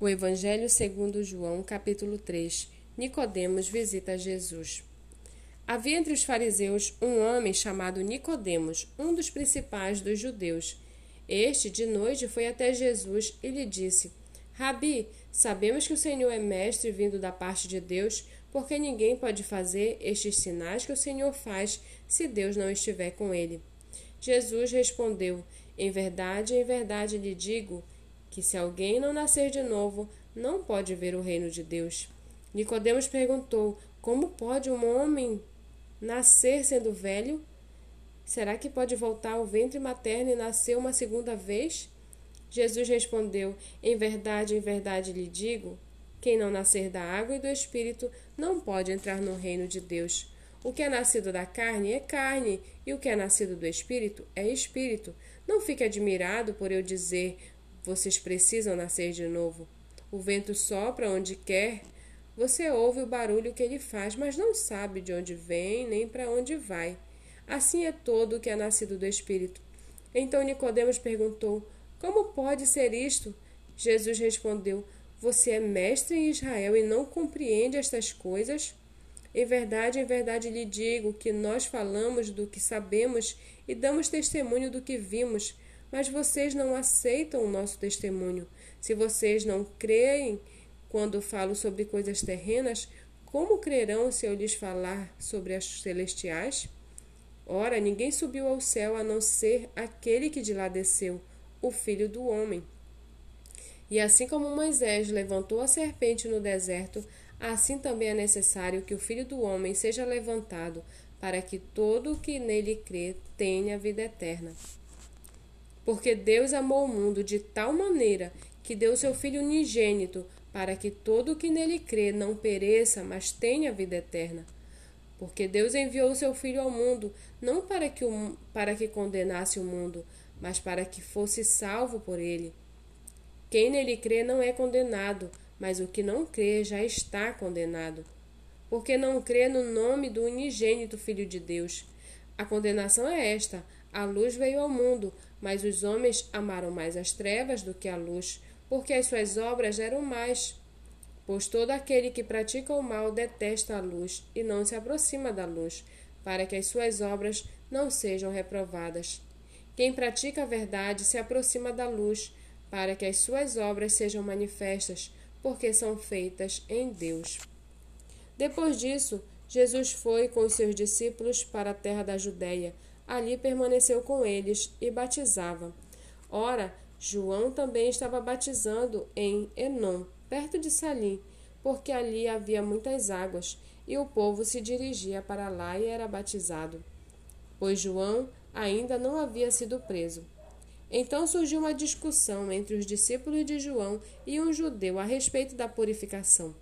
O Evangelho segundo João, capítulo 3. Nicodemos visita Jesus. Havia entre os fariseus um homem chamado Nicodemos, um dos principais dos judeus. Este, de noite, foi até Jesus e lhe disse: Rabi, sabemos que o Senhor é mestre vindo da parte de Deus, porque ninguém pode fazer estes sinais que o Senhor faz se Deus não estiver com ele. Jesus respondeu: Em verdade, em verdade lhe digo que se alguém não nascer de novo, não pode ver o reino de Deus. Nicodemos perguntou: Como pode um homem nascer sendo velho? Será que pode voltar ao ventre materno e nascer uma segunda vez? Jesus respondeu: Em verdade, em verdade lhe digo: quem não nascer da água e do espírito não pode entrar no reino de Deus. O que é nascido da carne é carne, e o que é nascido do espírito é espírito. Não fique admirado por eu dizer: vocês precisam nascer de novo. O vento sopra onde quer. Você ouve o barulho que ele faz, mas não sabe de onde vem nem para onde vai. Assim é todo o que é nascido do Espírito. Então Nicodemos perguntou: Como pode ser isto? Jesus respondeu: Você é mestre em Israel e não compreende estas coisas? Em verdade, em verdade lhe digo que nós falamos do que sabemos e damos testemunho do que vimos mas vocês não aceitam o nosso testemunho. Se vocês não creem quando falo sobre coisas terrenas, como crerão se eu lhes falar sobre as celestiais? Ora, ninguém subiu ao céu a não ser aquele que de lá desceu, o Filho do Homem. E assim como Moisés levantou a serpente no deserto, assim também é necessário que o Filho do Homem seja levantado, para que todo o que nele crê tenha vida eterna. Porque Deus amou o mundo de tal maneira que deu seu Filho unigênito, para que todo o que nele crê não pereça, mas tenha vida eterna. Porque Deus enviou o seu Filho ao mundo, não para que, o, para que condenasse o mundo, mas para que fosse salvo por ele. Quem nele crê não é condenado, mas o que não crê já está condenado. Porque não crê no nome do unigênito Filho de Deus. A condenação é esta: a luz veio ao mundo, mas os homens amaram mais as trevas do que a luz, porque as suas obras eram mais. Pois todo aquele que pratica o mal detesta a luz e não se aproxima da luz, para que as suas obras não sejam reprovadas. Quem pratica a verdade se aproxima da luz, para que as suas obras sejam manifestas, porque são feitas em Deus. Depois disso, Jesus foi com os seus discípulos para a terra da Judéia ali permaneceu com eles e batizava. Ora, João também estava batizando em Enom, perto de Salim, porque ali havia muitas águas, e o povo se dirigia para lá e era batizado, pois João ainda não havia sido preso. Então surgiu uma discussão entre os discípulos de João e um judeu a respeito da purificação.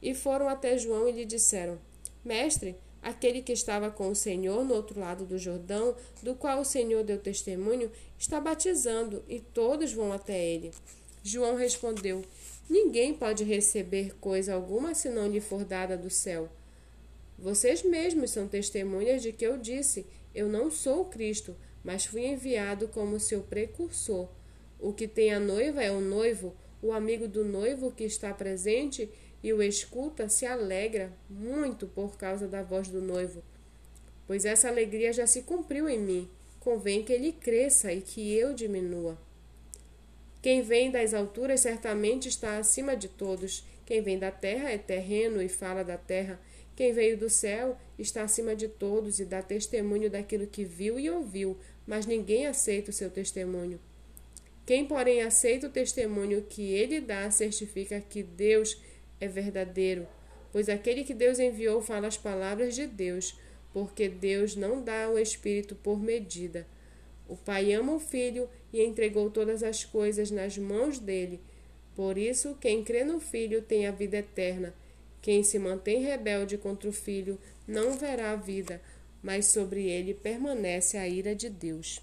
E foram até João e lhe disseram: Mestre, Aquele que estava com o Senhor no outro lado do Jordão, do qual o Senhor deu testemunho, está batizando e todos vão até ele. João respondeu: Ninguém pode receber coisa alguma se não lhe for dada do céu. Vocês mesmos são testemunhas de que eu disse: Eu não sou o Cristo, mas fui enviado como seu precursor. O que tem a noiva é o noivo, o amigo do noivo que está presente e o escuta se alegra muito por causa da voz do noivo, pois essa alegria já se cumpriu em mim. Convém que ele cresça e que eu diminua. Quem vem das alturas certamente está acima de todos. Quem vem da terra é terreno e fala da terra. Quem veio do céu está acima de todos e dá testemunho daquilo que viu e ouviu, mas ninguém aceita o seu testemunho. Quem, porém, aceita o testemunho que ele dá, certifica que Deus é verdadeiro, pois aquele que Deus enviou fala as palavras de Deus, porque Deus não dá o Espírito por medida. O Pai ama o Filho e entregou todas as coisas nas mãos dele. Por isso, quem crê no Filho tem a vida eterna. Quem se mantém rebelde contra o Filho não verá a vida, mas sobre ele permanece a ira de Deus.